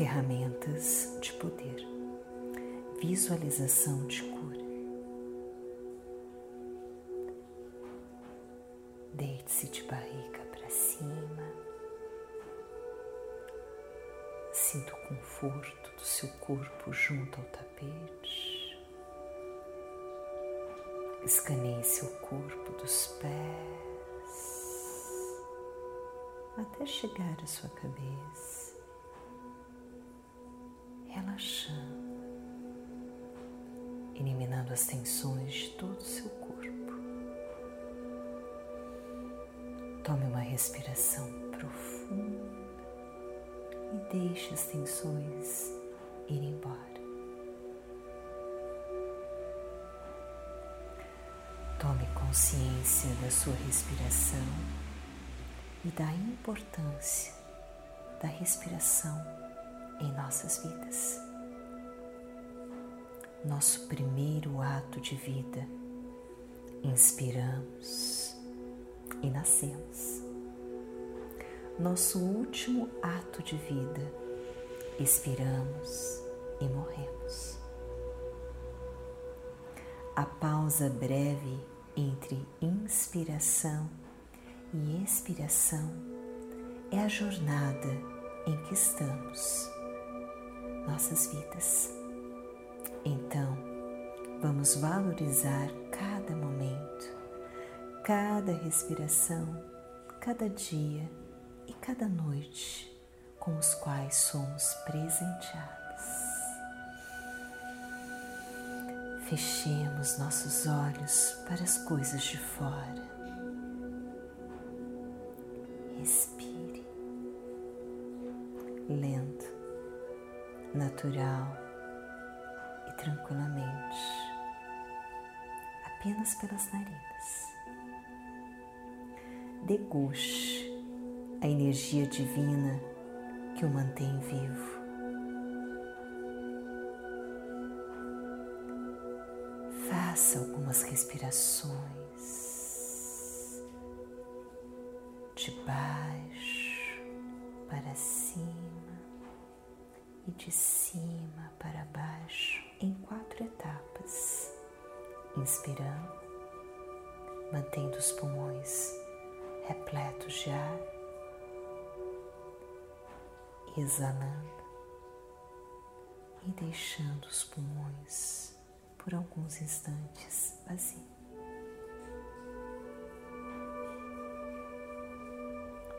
ferramentas de poder, visualização de cura. Deite-se de barriga para cima. Sinta o conforto do seu corpo junto ao tapete. Escaneie seu corpo dos pés até chegar à sua cabeça, relaxando, eliminando as tensões de todo o seu corpo. Tome uma respiração profunda e deixe as tensões ir embora. Tome consciência da sua respiração e da importância da respiração em nossas vidas. Nosso primeiro ato de vida, inspiramos e nascemos. Nosso último ato de vida, expiramos e morremos. A pausa breve entre inspiração e expiração é a jornada em que estamos, nossas vidas. Então, vamos valorizar cada momento cada respiração, cada dia e cada noite com os quais somos presenteados. Fechemos nossos olhos para as coisas de fora. Natural e tranquilamente, apenas pelas narinas deguste a energia divina que o mantém vivo. Faça algumas respirações de baixo para cima e de cima para baixo em quatro etapas. Inspirando, mantendo os pulmões repletos de ar, exalando e deixando os pulmões por alguns instantes vazios.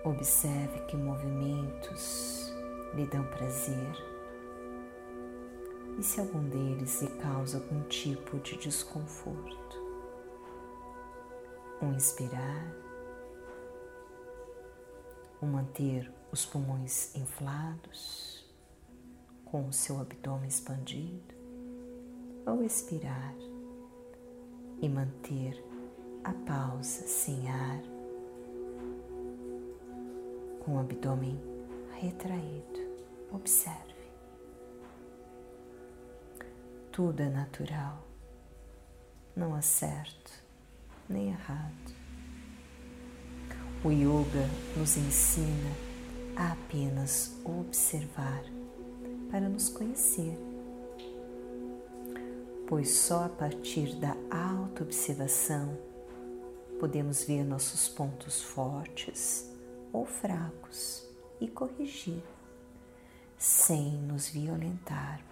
Observe que movimentos lhe dão prazer e se algum deles lhe causa algum tipo de desconforto. Um inspirar o manter os pulmões inflados, com o seu abdômen expandido, ou expirar e manter a pausa sem ar, com o abdômen retraído. Observe. Tudo é natural, não há certo nem errado. O yoga nos ensina a apenas observar para nos conhecer, pois só a partir da autoobservação podemos ver nossos pontos fortes ou fracos e corrigir, sem nos violentarmos.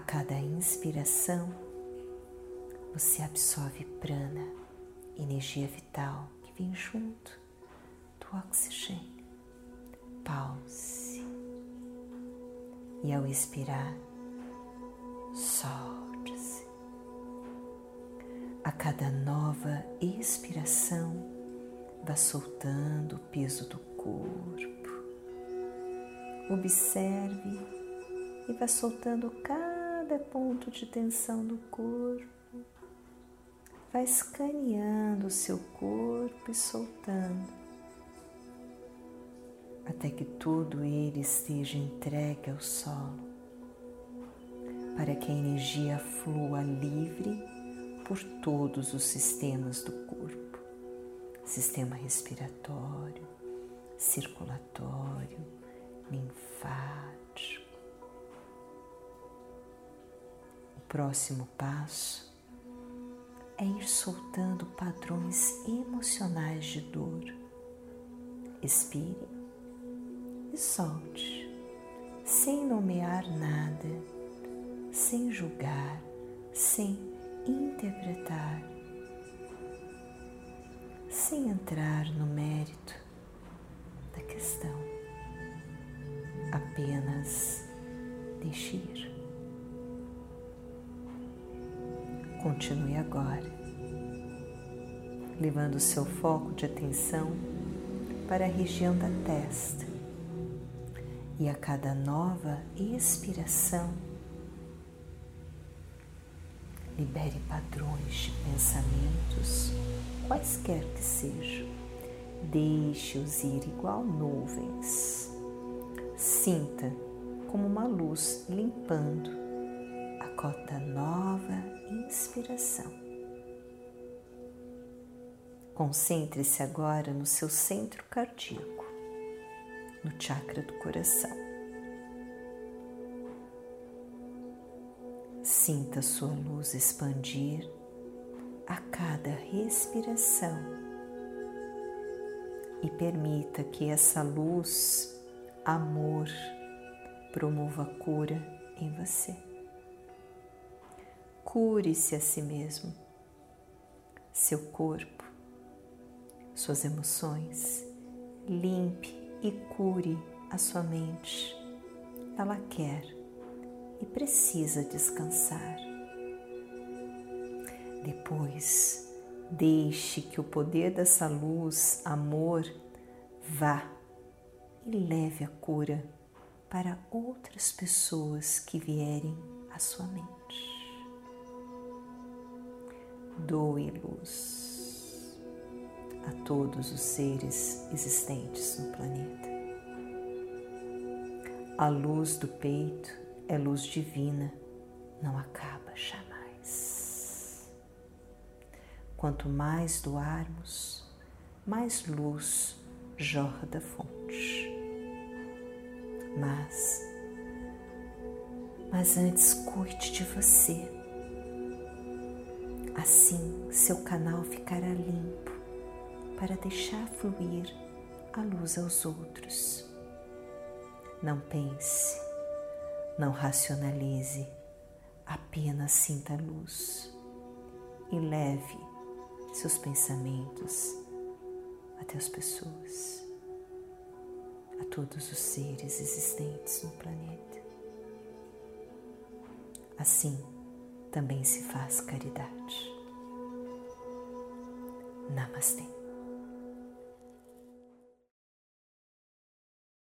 Cada inspiração, você absorve prana, energia vital que vem junto do oxigênio. Pause. E ao expirar, solte-se. A cada nova expiração, vá soltando o peso do corpo. Observe e vá soltando cada ponto de tensão do corpo. Vai escaneando o seu corpo e soltando, até que todo ele esteja entregue ao solo, para que a energia flua livre por todos os sistemas do corpo. Sistema respiratório, circulatório, linfático. Próximo passo é ir soltando padrões emocionais de dor. Expire e solte, sem nomear nada, sem julgar, sem interpretar, sem entrar no mérito da questão. Apenas deixe Continue agora, levando o seu foco de atenção para a região da testa. E a cada nova expiração, libere padrões de pensamentos, quaisquer que sejam. Deixe-os ir igual nuvens. Sinta como uma luz limpando cota nova inspiração. Concentre-se agora no seu centro cardíaco, no chakra do coração. Sinta sua luz expandir a cada respiração e permita que essa luz, amor, promova cura em você. Cure-se a si mesmo, seu corpo suas emoções, limpe e cure a sua mente. Ela quer e precisa descansar. Depois, deixe que o poder dessa luz, amor, vá e leve a cura para outras pessoas que vierem à sua mente. Doe luz a todos os seres existentes no planeta. A luz do peito é luz divina, não acaba jamais. Quanto mais doarmos, mais luz jorra da fonte. Mas, mas antes cuide de você. Assim seu canal ficará limpo para deixar fluir a luz aos outros. Não pense, não racionalize, apenas sinta a luz e leve seus pensamentos até as pessoas, a todos os seres existentes no planeta. Assim também se faz caridade. Namastê.